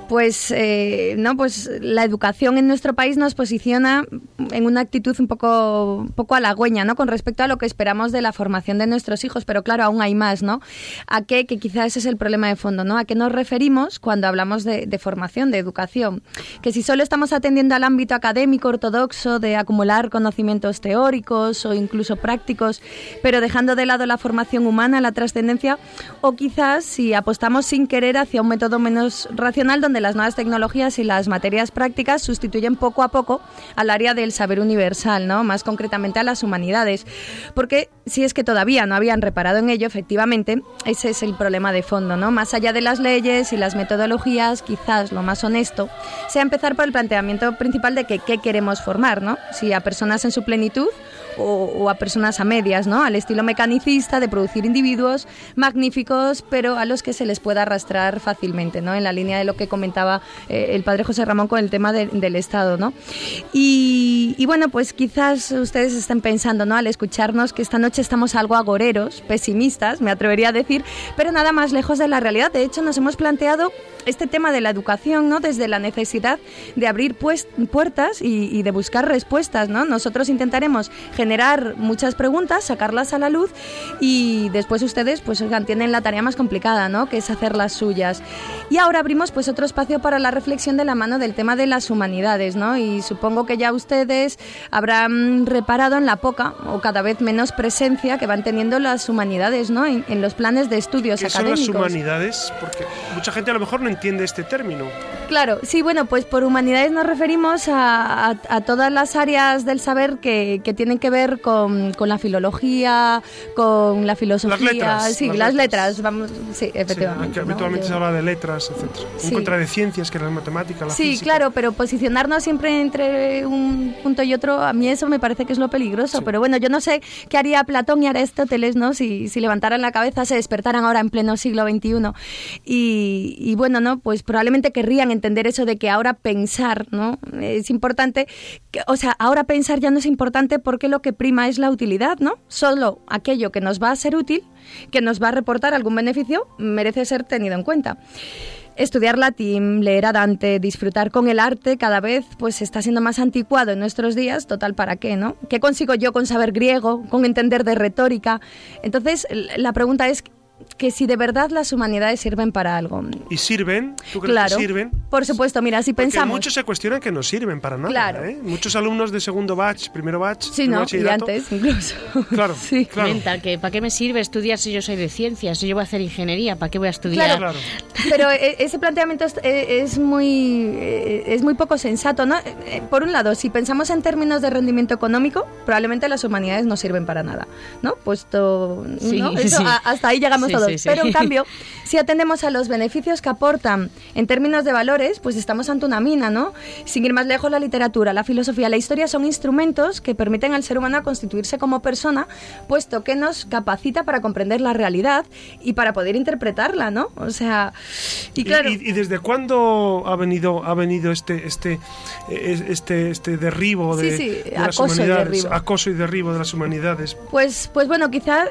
pues, eh, no, pues la educación en nuestro país nos posiciona en una actitud un poco, poco halagüeña, ¿no? Con respecto a lo que esperamos de la formación de nuestros hijos, pero claro, aún hay más, ¿no? ¿A qué? Que quizás ese es el problema de fondo, ¿no? ¿A qué nos referimos cuando hablamos de formación, de educación? Que si solo estamos atendiendo al ámbito académico ortodoxo de acumular conocimientos teóricos o incluso prácticos, pero dejando de lado la formación humana, la trascendencia, o quizás si apostamos sin querer hacia un método menos racional donde las nuevas tecnologías y las materias prácticas sustituyen poco a poco al área del saber universal, ¿no? Más concretamente a las humanidades. Porque si es que todavía no habían reparado en ello, efectivamente, ese es el problema de fondo, ¿no? Más allá de las leyes y las metodologías, quizás lo más honesto sea empezar por el planteamiento principal de que qué queremos formar, ¿no? Si a personas en su plenitud o, o, a personas a medias, ¿no? Al estilo mecanicista de producir individuos magníficos, pero a los que se les pueda arrastrar fácilmente, ¿no? En la línea de lo que comentaba eh, el padre José Ramón con el tema de, del Estado, ¿no? Y, y, bueno, pues quizás ustedes estén pensando, ¿no? Al escucharnos que esta noche estamos algo agoreros, pesimistas, me atrevería a decir, pero nada más lejos de la realidad. De hecho, nos hemos planteado este tema de la educación, ¿no? Desde la necesidad de abrir pues, puertas y, y, de buscar respuestas, ¿no? Nosotros intentaremos generar muchas preguntas, sacarlas a la luz y después ustedes, pues, oigan, tienen la tarea más complicada, ¿no? Que es hacer las suyas. Y ahora abrimos, pues, otro espacio para la reflexión de la mano del tema de las humanidades, ¿no? Y supongo que ya ustedes habrán reparado en la poca o cada vez menos presencia que van teniendo las humanidades, ¿no? En, en los planes de estudios ¿Qué académicos. son las humanidades? Porque mucha gente a lo mejor no entiende este término. Claro, sí, bueno, pues por humanidades nos referimos a, a, a todas las áreas del saber que, que, tienen que ver con, con la filología, con la filosofía. Las letras, sí, las las, letras. letras. vamos, sí, efectivamente. ¿no? habitualmente Yo- se habla de letras, etc. Sí. En contra de ciencias, que es la matemática, la Sí, física. claro, pero posicionarnos siempre entre un punto y otro, a mí eso me parece que es lo peligroso. Sí. Pero bueno, yo no sé qué haría Platón y Aristóteles, ¿no? Si, si levantaran la cabeza, se despertaran ahora en pleno siglo XXI. Y, y bueno, ¿no? Pues probablemente querrían entender eso de que ahora pensar, ¿no? Es importante, o sea, ahora pensar ya no es importante porque lo que prima es la utilidad, ¿no? Solo aquello que nos va a ser útil, que nos va a reportar algún beneficio, merece ser tenido en cuenta. Estudiar latín, leer a Dante, disfrutar con el arte cada vez pues está siendo más anticuado en nuestros días, total para qué, ¿no? ¿Qué consigo yo con saber griego, con entender de retórica? Entonces, la pregunta es que si de verdad las humanidades sirven para algo. ¿Y sirven? ¿Tú crees Claro. que sirven? Por supuesto, mira, si Porque pensamos muchos se cuestionan que no sirven para nada. Claro. ¿eh? Muchos alumnos de segundo batch, primero batch, Sí, ¿no? Y antes incluso. Claro, [LAUGHS] sí. claro. Que ¿para qué me sirve estudiar si yo soy de ciencias? Si yo voy a hacer ingeniería, ¿para qué voy a estudiar? Claro. [LAUGHS] Pero eh, ese planteamiento es, eh, es muy eh, es muy poco sensato, ¿no? Por un lado, si pensamos en términos de rendimiento económico, probablemente las humanidades no sirven para nada, ¿no? Puesto, Sí, ¿no? [LAUGHS] Eso, sí. a- hasta ahí llegamos Sí, todos. sí, sí. Pero en [LAUGHS] cambio, si atendemos a los beneficios que aportan en términos de valores, pues estamos ante una mina, ¿no? Sin ir más lejos, la literatura, la filosofía, la historia son instrumentos que permiten al ser humano constituirse como persona, puesto que nos capacita para comprender la realidad y para poder interpretarla, ¿no? O sea, y ¿Y- claro. ¿Y, y desde cuándo ha venido ha venido este este eh, este este derribo de, Sí, sí, de las acoso y humanidades, derribo. acoso y derribo de las humanidades? Pues, pues bueno, quizá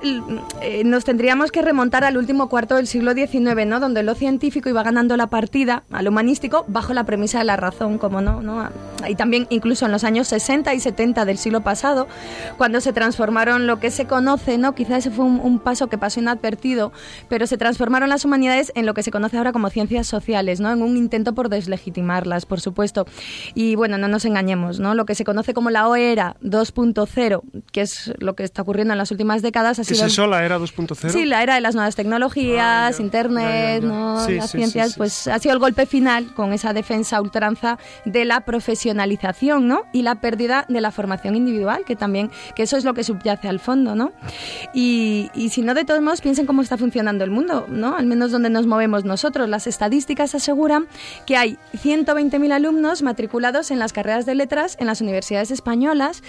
eh, nos tendríamos que remontar al último cuarto del siglo XIX, ¿no? Donde lo científico iba ganando la partida al humanístico bajo la premisa de la razón, como no, ¿no? Y también incluso en los años 60 y 70 del siglo pasado, cuando se transformaron lo que se conoce, ¿no? Quizá ese fue un, un paso que pasó inadvertido, pero se transformaron las humanidades en lo que se conoce ahora como ciencias sociales, ¿no? En un intento por deslegitimarlas, por supuesto. Y bueno, no nos engañemos, ¿no? Lo que se conoce como la OERA 2.0, que es lo que está ocurriendo en las últimas décadas, ha ¿Que sido... es eso, la era 2.0? Sí, la era de las nuevas tecnologías, Ah, ya, internet, ya, ya. ¿no? Sí, las sí, ciencias, sí, pues ha sido el golpe final con esa defensa ultranza de la profesionalización, ¿no? Y la pérdida de la formación individual, que también, que eso es lo que subyace al fondo, ¿no? Y, y si no, de todos modos, piensen cómo está funcionando el mundo, ¿no? Al menos donde nos movemos nosotros. Las estadísticas aseguran que hay 120.000 alumnos matriculados en las carreras de letras en las universidades españolas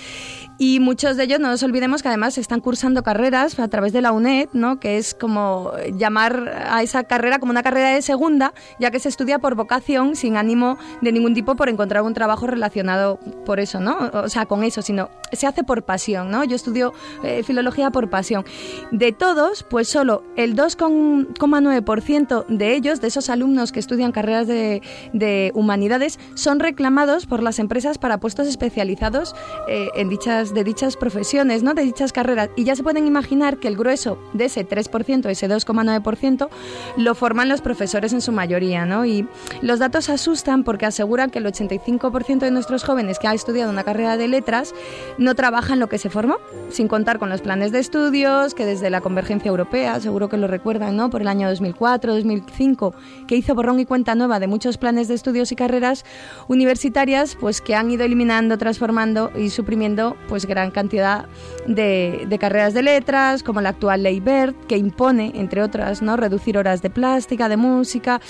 y muchos de ellos, no nos olvidemos que además están cursando carreras a través de la UNED, ¿no? que es como llamar a esa carrera como una carrera de segunda, ya que se estudia por vocación, sin ánimo de ningún tipo por encontrar un trabajo relacionado por eso, ¿no? O sea, con eso, sino se hace por pasión, ¿no? Yo estudio eh, filología por pasión. De todos, pues solo el 2,9% de ellos, de esos alumnos que estudian carreras de, de humanidades, son reclamados por las empresas para puestos especializados eh, en dichas, de dichas profesiones, ¿no? de dichas carreras. Y ya se pueden imaginar que el grueso de ese 3%, ese 2,9%, lo forman los profesores en su mayoría. ¿no? Y los datos asustan porque aseguran que el 85% de nuestros jóvenes que han estudiado una carrera de letras no trabajan lo que se formó, sin contar con los planes de estudios que desde la Convergencia Europea, seguro que lo recuerdan, ¿no? por el año 2004, 2005, que hizo borrón y cuenta nueva de muchos planes de estudios y carreras universitarias, pues que han ido eliminando, transformando y suprimiendo pues gran cantidad de carreras de letras, como la actual Ley BERT, que impone, entre otras, ¿no? reducir horas de plástica, de música.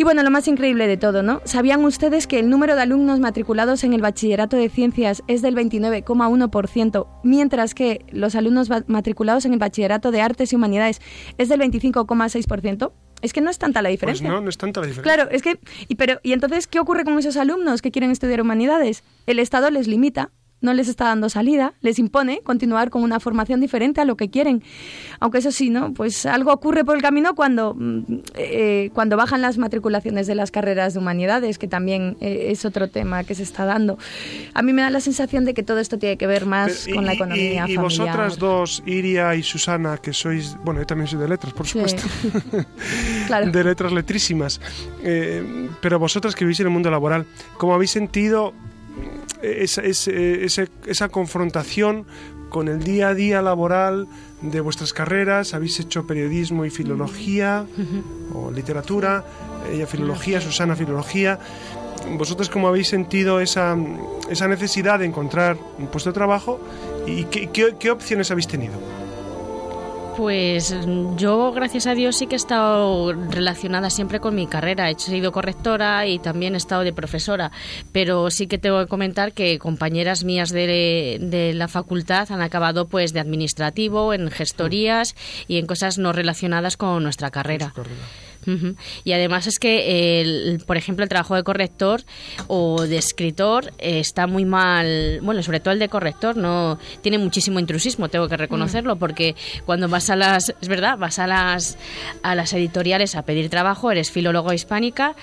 Y bueno, lo más increíble de todo, ¿no? ¿Sabían ustedes que el número de alumnos matriculados en el bachillerato de ciencias es del 29,1%, mientras que los alumnos matriculados en el bachillerato de artes y humanidades es del 25,6%? Es que no es tanta la Pues diferencia. no, no es tanta la diferencia. Claro, es que, y, pero, ¿y entonces qué ocurre con esos alumnos que quieren estudiar humanidades? El Estado les limita, no les está dando salida, les impone continuar con una formación diferente a lo que quieren. Aunque eso sí, ¿no? Pues algo ocurre por el camino cuando, mm, eh, cuando bajan las matriculaciones de las carreras de humanidades, que también eh, es otro tema que se está dando. A mí me da la sensación de que todo esto tiene que ver más Pero, con la y- economía y, y familiar. vosotras dos, Iria y Susana, que sois, bueno, yo también soy de letras, por Sí. supuesto, [LAUGHS] claro. de letras letrísimas, eh, pero vosotras que vivís en el mundo laboral, ¿cómo habéis sentido esa, ese- esa confrontación con el día a día laboral de vuestras carreras? ¿Habéis hecho periodismo y filología o literatura? Ella filología, Susana filología. ¿Vosotros cómo habéis sentido esa, esa necesidad de encontrar un puesto de trabajo ¿Y qué, qué- qué opciones habéis tenido? Pues yo, gracias a Dios, sí que he estado relacionada siempre con mi carrera. He sido correctora y también he estado de profesora. Pero sí que tengo que comentar que compañeras mías de, de la facultad han acabado pues de administrativo, en gestorías y en cosas no relacionadas con nuestra carrera. Y además es que, el- por ejemplo, el trabajo de corrector o de escritor eh, está muy mal, bueno, sobre todo el de corrector, no tiene muchísimo intrusismo, tengo que reconocerlo, porque cuando vas a las, es verdad, vas a las a las editoriales a pedir trabajo, eres filólogo hispánica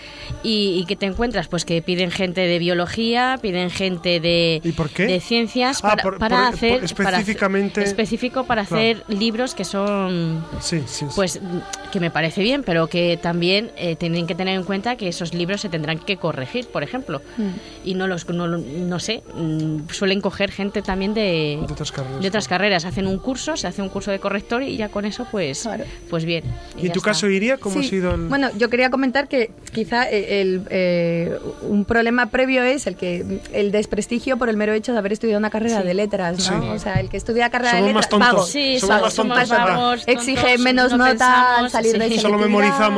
y, y que te encuentras, pues que piden gente de biología, piden gente de, ¿Y por qué? de ciencias Ah, para, por- para por- hacer por- para hacer- específicamente- específico para Claro. hacer libros que son Sí, sí. sí. pues que me parece bien, pero que también eh, tienen que tener en cuenta que esos libros se tendrán que corregir, por ejemplo. Y no los, no, no sé, mm, suelen coger gente también de, De otras carreras, de otras carreras. Hacen un curso, se hace un curso de corrector y ya con eso, pues, Claro. pues bien. ¿Y en tu está. caso, Iria, cómo Sí. ha sido el...? Bueno, yo quería comentar que quizá el, eh, un problema previo es el que el desprestigio por el mero hecho de haber estudiado una carrera Sí. de letras, ¿no? Sí. O sea, el que estudia carrera Somos de más letras, tontos. vago, Sí, Somos somos, más tontos, exige tontos, menos no nota al salir de sí. ese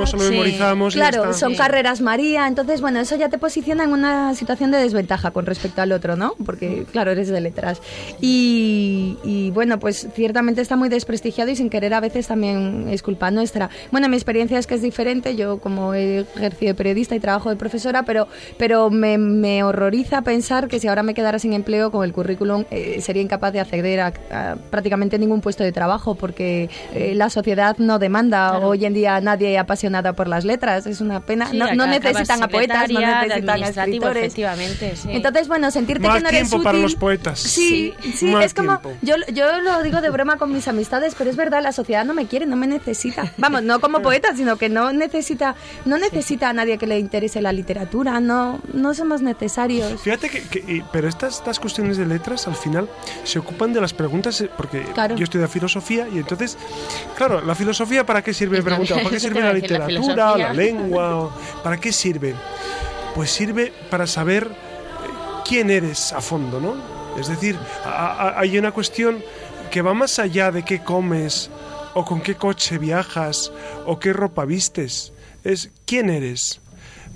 Solo selectividad. memorizamos, solo Sí. memorizamos y ya Claro, está. son Sí. carreras María, entonces bueno, eso ya te posiciona en una situación de desventaja con respecto al otro, ¿no? Porque claro, eres de letras. Y, y, bueno, pues ciertamente está muy desprestigiado y sin querer a veces también es culpa nuestra. Bueno, mi experiencia es que es diferente, yo como he ejercido de periodista y trabajo de profesora, pero, pero me, me horroriza pensar que si ahora me quedara sin empleo con el currículum eh, sería incapaz de acceder a, a prácticamente ningún puesto de trabajo porque eh, la sociedad no demanda Claro. hoy en día nadie apasionada por las letras, es una pena. Sí, no, no necesitan a poetas, no de necesitan a escritores. efectivamente, sí. Entonces, bueno, sentirte Mal que no eres tiempo para útil- los poetas. Sí, sí, Mal es como yo, yo lo digo de broma con mis amistades, pero es verdad, la sociedad no me quiere, no me necesita. Vamos, no como [LAUGHS] poeta, sino que no necesita, no necesita a nadie que le interese la literatura, no, no somos necesarios. Fíjate que, que- pero estas, estas cuestiones de letras al final se ocupan de las preguntas eh, porque Claro. yo estudio filosofía y entonces, claro, la filosofía para qué sirve, pregunta, ¿para qué sirve la a la literatura, la, filosofía. lengua? ¿Para qué sirve? Pues sirve para saber eh, quién eres a fondo, ¿no? Es decir, a- a- hay una cuestión que va más allá de qué comes o con qué coche viajas o qué ropa vistes. Es quién eres.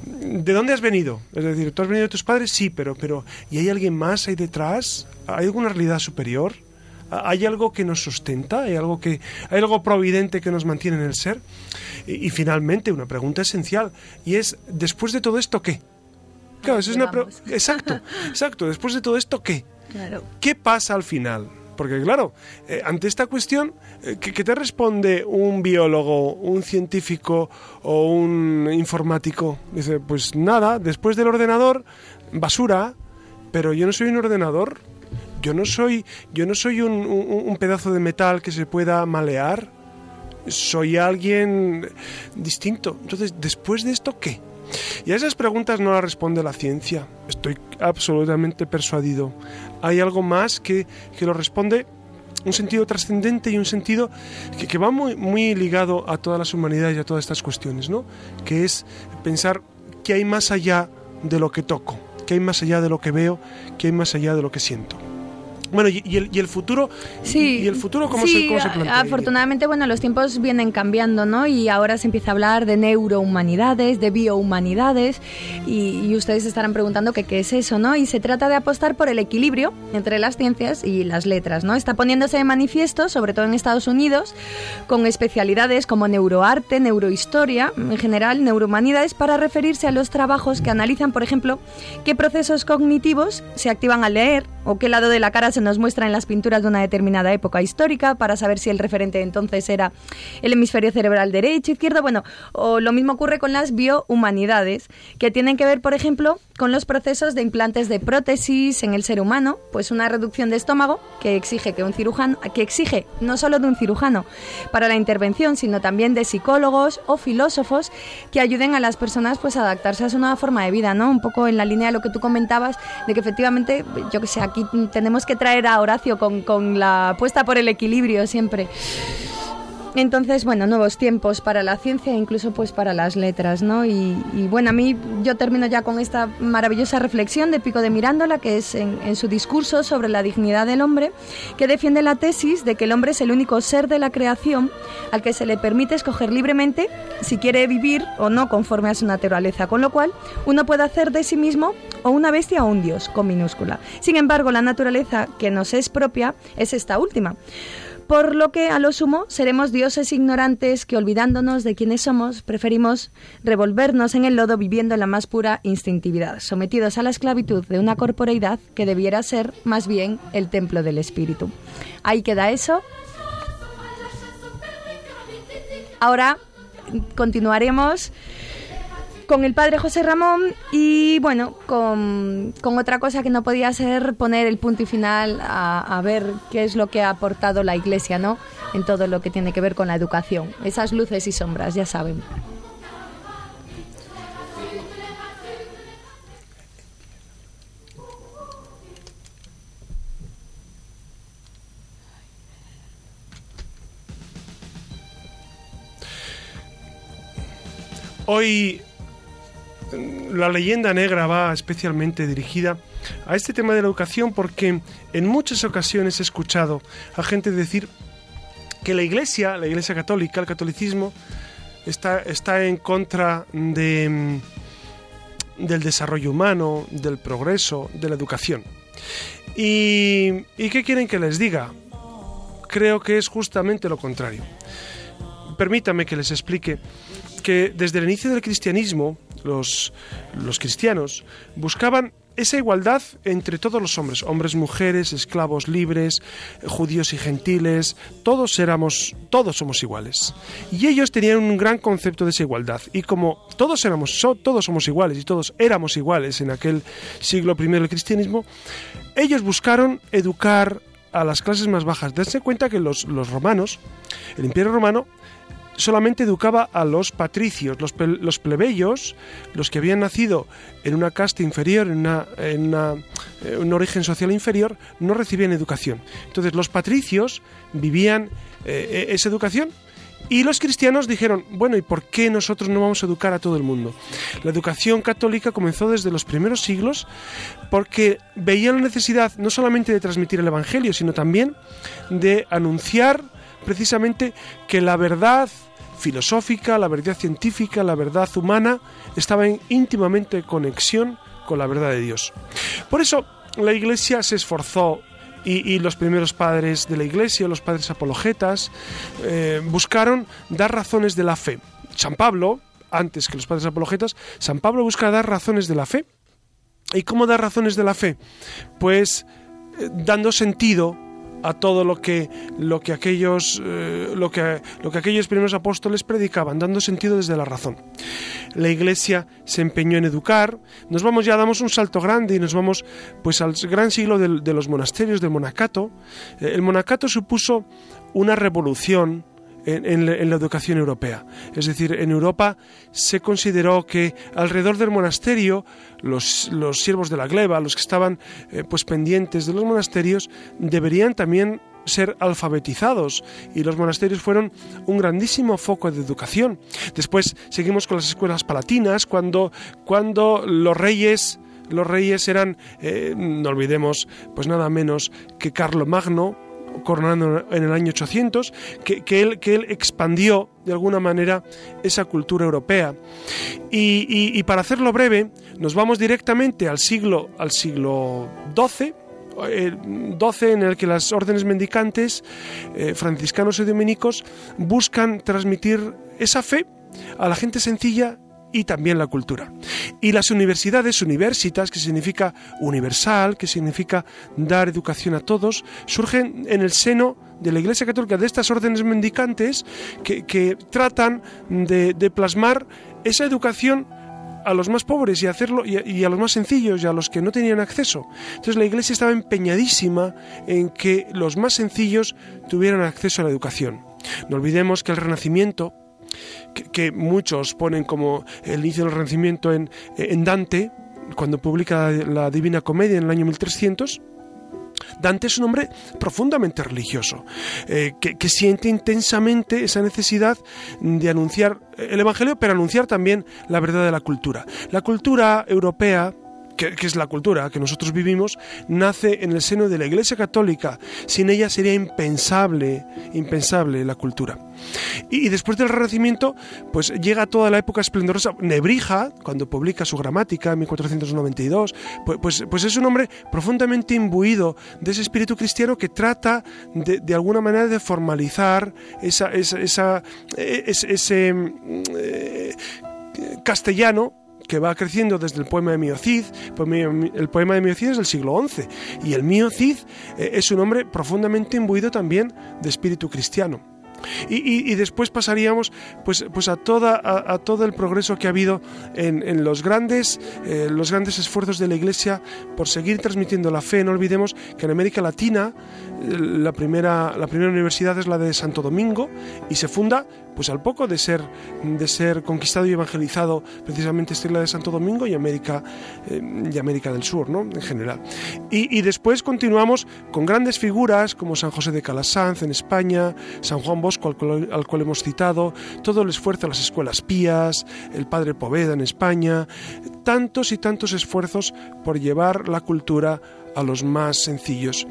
¿De dónde has venido? Es decir, ¿tú has venido de tus padres? Sí, pero, pero ¿y hay alguien más ahí detrás? ¿Hay alguna realidad superior? ¿Hay algo que nos sustenta? ¿Hay algo, que, ¿hay algo providente que nos mantiene en el ser? Y, y finalmente, una pregunta esencial, y es, después de todo esto, ¿qué? Claro, esa es una pre-. Exacto, [LAUGHS] exacto. Después de todo esto, ¿qué? Claro. ¿Qué pasa al final? Porque claro, eh, ante esta cuestión, eh, ¿qué, qué te responde un biólogo, un científico o un informático? Dice, pues nada, después del ordenador, basura, pero yo no soy un ordenador, yo no soy, yo no soy un, un- un pedazo de metal que se pueda malear, soy alguien distinto. Entonces, después de esto, ¿qué? Y a esas preguntas no las responde la ciencia. Estoy absolutamente persuadido. Hay algo más que, que lo responde un sentido trascendente y un sentido que, que va muy, muy ligado a todas las humanidades y a todas estas cuestiones, ¿no? Que es pensar que hay más allá de lo que toco, que hay más allá de lo que veo, que hay más allá de lo que siento. Bueno, y, y el, y el futuro, Sí. ¿y el futuro cómo, sí, se, cómo se plantea? Afortunadamente, bueno, los tiempos vienen cambiando, ¿no? Y ahora se empieza a hablar de neurohumanidades, de biohumanidades, y, y ustedes estarán preguntando que qué es eso, ¿no? Y se trata de apostar por el equilibrio entre las ciencias y las letras, ¿no? Está poniéndose de manifiesto, sobre todo en Estados Unidos, con especialidades como neuroarte, neurohistoria, en general neurohumanidades, para referirse a los trabajos que analizan, por ejemplo, qué procesos cognitivos se activan al leer o qué lado de la cara se nos muestra en las pinturas de una determinada época histórica para saber si el referente entonces era el hemisferio cerebral derecho, izquierdo, bueno, o lo mismo ocurre con las biohumanidades, que tienen que ver, por ejemplo, con los procesos de implantes de prótesis en el ser humano, pues una reducción de estómago que exige que un cirujano, que exige no solo de un cirujano para la intervención, sino también de psicólogos o filósofos que ayuden a las personas pues a adaptarse a su nueva forma de vida, ¿no? Un poco en la línea de lo que tú comentabas, de que efectivamente, yo que sé, aquí tenemos que traer a Horacio con, con la apuesta por el equilibrio siempre. Entonces, bueno, nuevos tiempos para la ciencia e incluso pues para las letras, ¿no? Y, bueno, a mí yo termino ya con esta maravillosa reflexión de Pico de Mirándola, que es en, en, su discurso sobre la dignidad del hombre, que defiende la tesis de que el hombre es el único ser de la creación al que se le permite escoger libremente si quiere vivir o no conforme a su naturaleza, con lo cual uno puede hacer de sí mismo o una bestia o un dios, con minúscula. Sin embargo, la naturaleza que nos es propia es esta última por lo que a lo sumo seremos dioses ignorantes que olvidándonos de quiénes somos, preferimos revolvernos en el lodo viviendo en la más pura instintividad, sometidos a la esclavitud de una corporeidad que debiera ser más bien el templo del espíritu. Ahí queda eso. Ahora continuaremos con el padre José Ramón y bueno, con, otra cosa que no podía ser poner el punto y final a, a, ver qué es lo que ha aportado la Iglesia, ¿no? En todo lo que tiene que ver con la educación. Esas luces y sombras, ya saben. Hoy la leyenda negra va especialmente dirigida a este tema de la educación porque en muchas ocasiones he escuchado a gente decir que la Iglesia, la Iglesia católica, el catolicismo, está, está en contra de, del desarrollo humano, del progreso, de la educación. ¿Y, ¿Y qué quieren que les diga? Creo que es justamente lo contrario. Permítame que les explique que desde el inicio del cristianismo, los, los cristianos buscaban esa igualdad entre todos los hombres, hombres, mujeres, esclavos libres, judíos y gentiles, todos éramos, todos somos iguales. Y ellos tenían un gran concepto de esa igualdad. Y como todos éramos, todos somos iguales y todos éramos iguales en aquel siglo I del cristianismo, ellos buscaron educar a las clases más bajas. Darse cuenta que los, los romanos, el imperio romano, solamente educaba a los patricios, los, plebeyos, los que habían nacido en una casta inferior, en, una, eh, un origen social inferior, no recibían educación. Entonces los patricios vivían eh, e, esa educación y los cristianos dijeron, bueno, ¿y por qué nosotros no vamos a educar a todo el mundo? La educación católica comenzó desde los primeros siglos porque veían la necesidad no solamente de transmitir el Evangelio, sino también de anunciar precisamente que la verdad filosófica, la verdad científica, la verdad humana estaba en íntimamente conexión con la verdad de Dios. Por eso la Iglesia se esforzó y, los primeros padres de la Iglesia, los padres apologetas, eh, buscaron dar razones de la fe. San Pablo, antes que los padres apologetas, San Pablo busca dar razones de la fe. ¿Y cómo dar razones de la fe? Pues eh, dando sentido a todo lo que, lo que, aquellos, eh, lo que, lo que aquellos primeros apóstoles predicaban, dando sentido desde la razón. La Iglesia se empeñó en educar, nos vamos ya, damos un salto grande y nos vamos pues al gran siglo de, los monasterios, del monacato. Eh, el monacato supuso una revolución en, la educación europea. Es decir, en Europa se consideró que alrededor del monasterio los, los siervos de la gleba, los que estaban eh, pues pendientes de los monasterios, deberían también ser alfabetizados y los monasterios fueron un grandísimo foco de educación. Después seguimos con las escuelas palatinas cuando, cuando los reyes los reyes eran, eh, no olvidemos, pues nada menos que Carlo Magno, coronando en el año 800, que, él, que él expandió de alguna manera esa cultura europea. Y, para hacerlo breve, nos vamos directamente al siglo, al siglo XII, el 12 en el que las órdenes mendicantes, eh, franciscanos y dominicos, buscan transmitir esa fe a la gente sencilla y también la cultura. Y las universidades, universitas, que significa universal, que significa dar educación a todos, surgen en el seno de la Iglesia Católica, de estas órdenes mendicantes que, tratan de, plasmar esa educación a los más pobres y hacerlo y a, los más sencillos y a los que no tenían acceso. Entonces la Iglesia estaba empeñadísima en que los más sencillos tuvieran acceso a la educación. No olvidemos que el Renacimiento que, muchos ponen como el inicio del Renacimiento en, en Dante, cuando publica la Divina Comedia en el año 1300, Dante es un hombre profundamente religioso, eh, que, siente intensamente esa necesidad de anunciar el Evangelio, pero anunciar también la verdad de la cultura. La cultura europea, que, es la cultura que nosotros vivimos, nace en el seno de la Iglesia Católica. Sin ella sería impensable, impensable la cultura. Y, después del Renacimiento, pues llega toda la época esplendorosa. Nebrija, cuando publica su gramática en 1492, pues, pues, pues, es un hombre profundamente imbuido de ese espíritu cristiano que trata de, alguna manera de formalizar esa, esa, e, ese, mm, eh, castellano que va creciendo desde el poema de Mio Cid. El poema de Mio Cid es del siglo XI y el Mio Cid eh, es un hombre profundamente imbuido también de espíritu cristiano. Y, después pasaríamos pues, pues a, toda, a, todo el progreso que ha habido en, los, grandes, eh, los grandes esfuerzos de la Iglesia por seguir transmitiendo la fe. No olvidemos que en América Latina eh, la primera, la primera universidad es la de Santo Domingo y se funda pues al poco de ser, de ser conquistado y evangelizado precisamente esta isla de Santo Domingo y América, eh, y América del Sur, ¿no? en general. Y, después continuamos con grandes figuras como San José de Calasanz en España, San Juan Bosco al cual, hemos citado, todo el esfuerzo de las escuelas pías, el Padre Poveda en España, tantos y tantos esfuerzos por llevar la cultura a los más sencillos.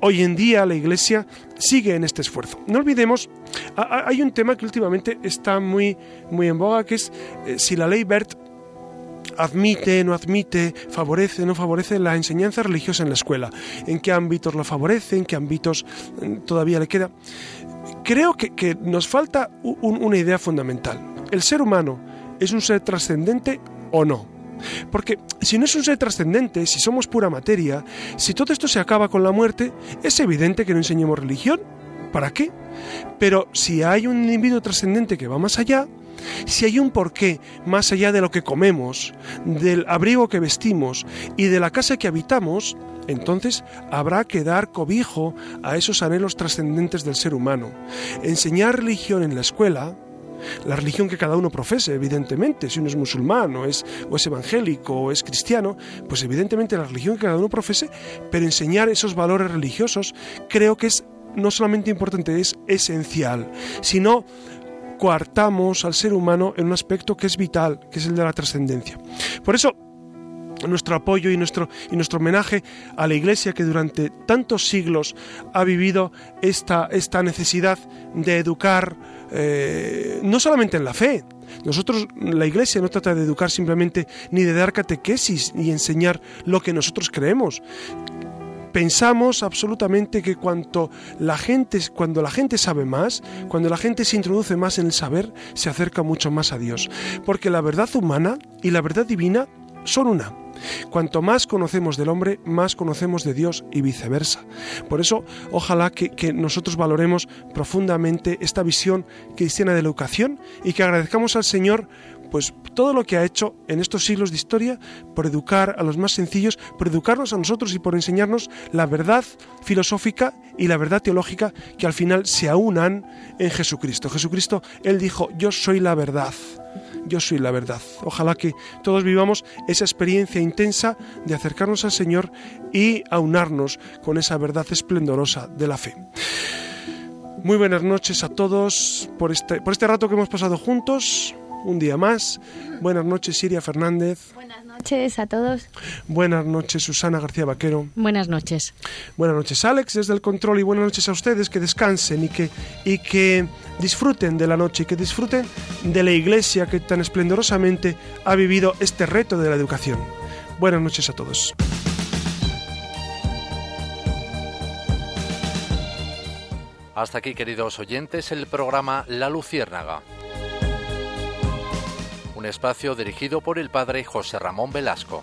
Hoy en día la Iglesia sigue en este esfuerzo. No olvidemos, hay un tema que últimamente está muy, muy en boga, que es eh, si la ley BERT admite, no admite, favorece, no favorece la enseñanza religiosa en la escuela. ¿En qué ámbitos lo favorece? ¿En qué ámbitos mm, todavía le queda? Creo que, nos falta una idea fundamental. ¿El ser humano es un ser trascendente o no? Porque si no es un ser trascendente, si somos pura materia, si todo esto se acaba con la muerte, es evidente que no enseñemos religión. ¿Para qué? Pero si hay un individuo trascendente que va más allá, si hay un porqué más allá de lo que comemos, del abrigo que vestimos y de la casa que habitamos, entonces habrá que dar cobijo a esos anhelos trascendentes del ser humano. Enseñar religión en la escuela, la religión que cada uno profese, evidentemente, si uno es musulmán o es, o es evangélico o es cristiano, pues evidentemente la religión que cada uno profese, pero enseñar esos valores religiosos creo que es no solamente importante, es esencial, sino coartamos al ser humano en un aspecto que es vital, que es el de la trascendencia. Por eso, nuestro apoyo y nuestro, y nuestro homenaje a la Iglesia que durante tantos siglos ha vivido esta, esta necesidad de educar eh, no solamente en la fe. Nosotros, la Iglesia no trata de educar simplemente ni de dar catequesis ni enseñar lo que nosotros creemos. Pensamos absolutamente que cuanto la gente, cuando la gente sabe más, cuando la gente se introduce más en el saber, se acerca mucho más a Dios. Porque la verdad humana y la verdad divina son una. Cuanto más conocemos del hombre, más conocemos de Dios y viceversa. Por eso, ojalá que, nosotros valoremos profundamente esta visión cristiana de la educación y que agradezcamos al Señor pues todo lo que ha hecho en estos siglos de historia por educar a los más sencillos, por educarnos a nosotros y por enseñarnos la verdad filosófica y la verdad teológica que al final se aunan en Jesucristo. Jesucristo, Él dijo, yo soy la verdad yo soy la verdad. Ojalá que todos vivamos esa experiencia intensa de acercarnos al Señor y aunarnos con esa verdad esplendorosa de la fe. Muy buenas noches a todos por este, por este rato que hemos pasado juntos, un día más. Buenas noches, Siria Fernández. Buenas noches a todos. Buenas noches, Susana García Vaquero. Buenas noches. Buenas noches, Alex, desde el control, y buenas noches a ustedes, que descansen y que, y que disfruten de la noche y que disfruten de la iglesia que tan esplendorosamente ha vivido este reto de la educación. Buenas noches a todos. Hasta aquí, queridos oyentes, el programa La Luciérnaga. Un espacio dirigido por el padre José Ramón Velasco.